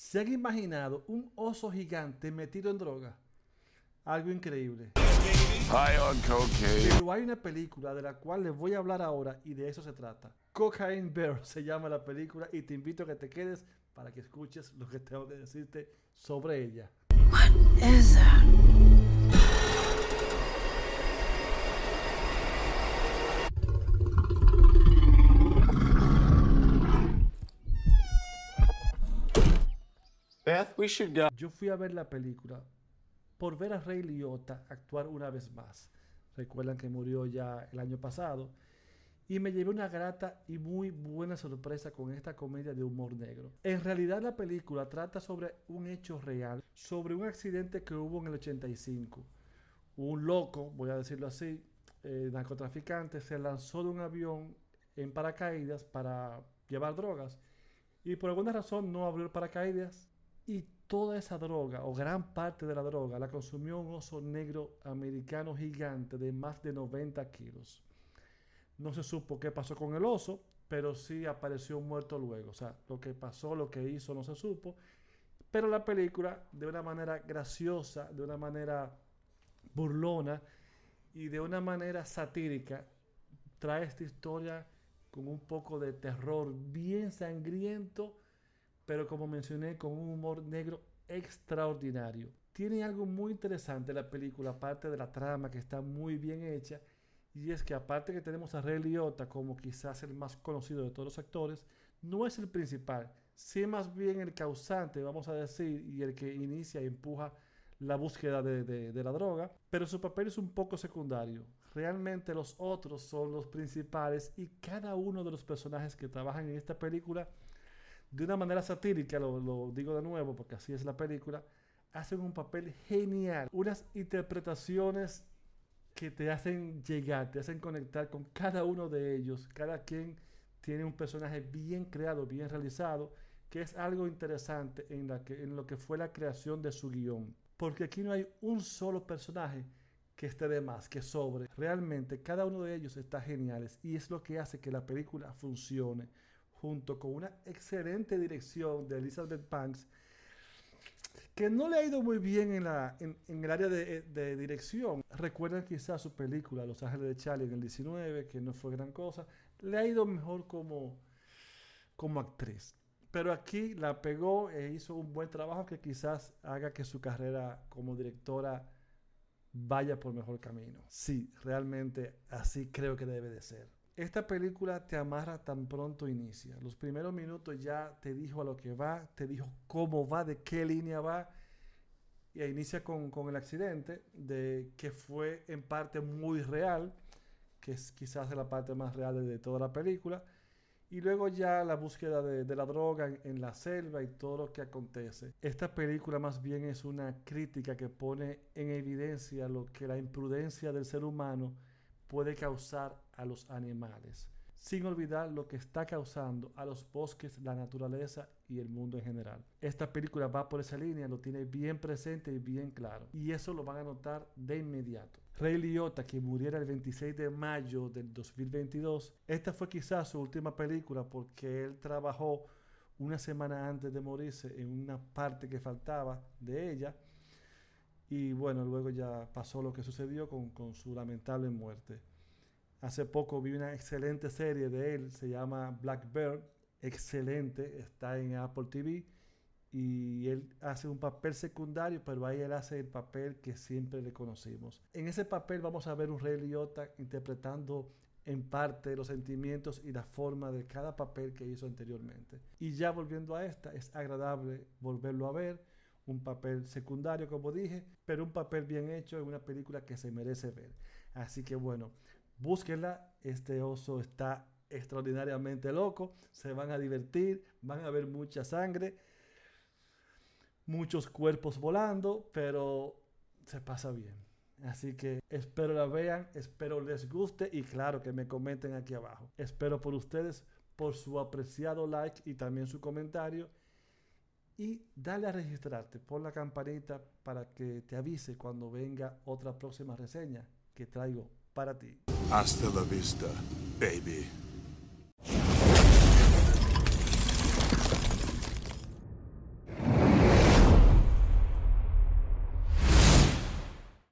¿Se han imaginado un oso gigante metido en droga? Algo increíble. Pero hay una película de la cual les voy a hablar ahora y de eso se trata. Cocaine Bear se llama la película y te invito a que te quedes para que escuches lo que tengo que decirte sobre ella. Yo fui a ver la película por ver a Ray Liotta actuar una vez más. Recuerdan que murió ya el año pasado. Y me llevé una grata y muy buena sorpresa con esta comedia de humor negro. En realidad la película trata sobre un hecho real, sobre un accidente que hubo en el 85. Un loco, voy a decirlo así, eh, narcotraficante, se lanzó de un avión en paracaídas para llevar drogas. Y por alguna razón no abrió el paracaídas y toda esa droga, o gran parte de la droga, la consumió un oso negro americano gigante de más de 90 kilos. No se supo qué pasó con el oso, pero sí apareció muerto luego. O sea, lo que pasó, lo que hizo, no se supo. Pero la película, de una manera graciosa, de una manera burlona y de una manera satírica, trae esta historia con un poco de terror bien sangriento pero como mencioné, con un humor negro extraordinario. Tiene algo muy interesante la película, aparte de la trama que está muy bien hecha, y es que aparte que tenemos a Ray Liotta como quizás el más conocido de todos los actores, no es el principal, sí más bien el causante, vamos a decir, y el que inicia y empuja la búsqueda de, de, la droga, pero su papel es un poco secundario. Realmente los otros son los principales y cada uno de los personajes que trabajan en esta película de una manera satírica, lo, digo de nuevo porque así es la película, hacen un papel genial. Unas interpretaciones que te hacen llegar, te hacen conectar con cada uno de ellos. Cada quien tiene un personaje bien creado, bien realizado, que es algo interesante en, lo que fue la creación de su guion. Porque aquí no hay un solo personaje que esté de más, que sobre. Realmente cada uno de ellos está geniales y es lo que hace que la película funcione junto con una excelente dirección de Elizabeth Banks, que no le ha ido muy bien en, la, en, el área de, dirección. Recuerdan quizás su película Los Ángeles de Charlie en el 19, que no fue gran cosa. Le ha ido mejor como, como actriz. Pero aquí la pegó e hizo un buen trabajo que quizás haga que su carrera como directora vaya por mejor camino. Sí, realmente así creo que debe de ser. Esta película te amarra tan pronto inicia. Los primeros minutos ya te dijo a lo que va, te dijo cómo va, de qué línea va. Y inicia con, el accidente, de que fue en parte muy real, que es quizás la parte más real de, toda la película. Y luego ya la búsqueda de, la droga en, en, la selva y todo lo que acontece. Esta película más bien es una crítica que pone en evidencia lo que la imprudencia del ser humano puede causar a los animales, sin olvidar lo que está causando a los bosques, la naturaleza y el mundo en general. Esta película va por esa línea, lo tiene bien presente y bien claro, y eso lo van a notar de inmediato. Ray Liotta, que muriera el 26 de mayo del 2022, esta fue quizás su última película porque él trabajó una semana antes de morirse en una parte que faltaba de ella y bueno, luego ya pasó lo que sucedió con, con su lamentable muerte. Hace poco vi una excelente serie de él, se llama Blackbird, excelente, está en Apple TV y él hace un papel secundario, pero ahí él hace el papel que siempre le conocimos. En ese papel vamos a ver un Rey Liotta interpretando en parte los sentimientos y la forma de cada papel que hizo anteriormente. Y ya volviendo a esta, es agradable volverlo a ver un papel secundario, como dije, pero un papel bien hecho en una película que se merece ver. Así que bueno, búsquenla. Este oso está extraordinariamente loco. Se van a divertir, van a ver mucha sangre, muchos cuerpos volando, pero se pasa bien. Así que espero la vean, espero les guste y claro que me comenten aquí abajo. Espero por ustedes, por su apreciado like y también su comentario y dale a registrarte, pon la campanita para que te avise cuando venga otra próxima reseña que traigo para ti. Hasta la vista, baby.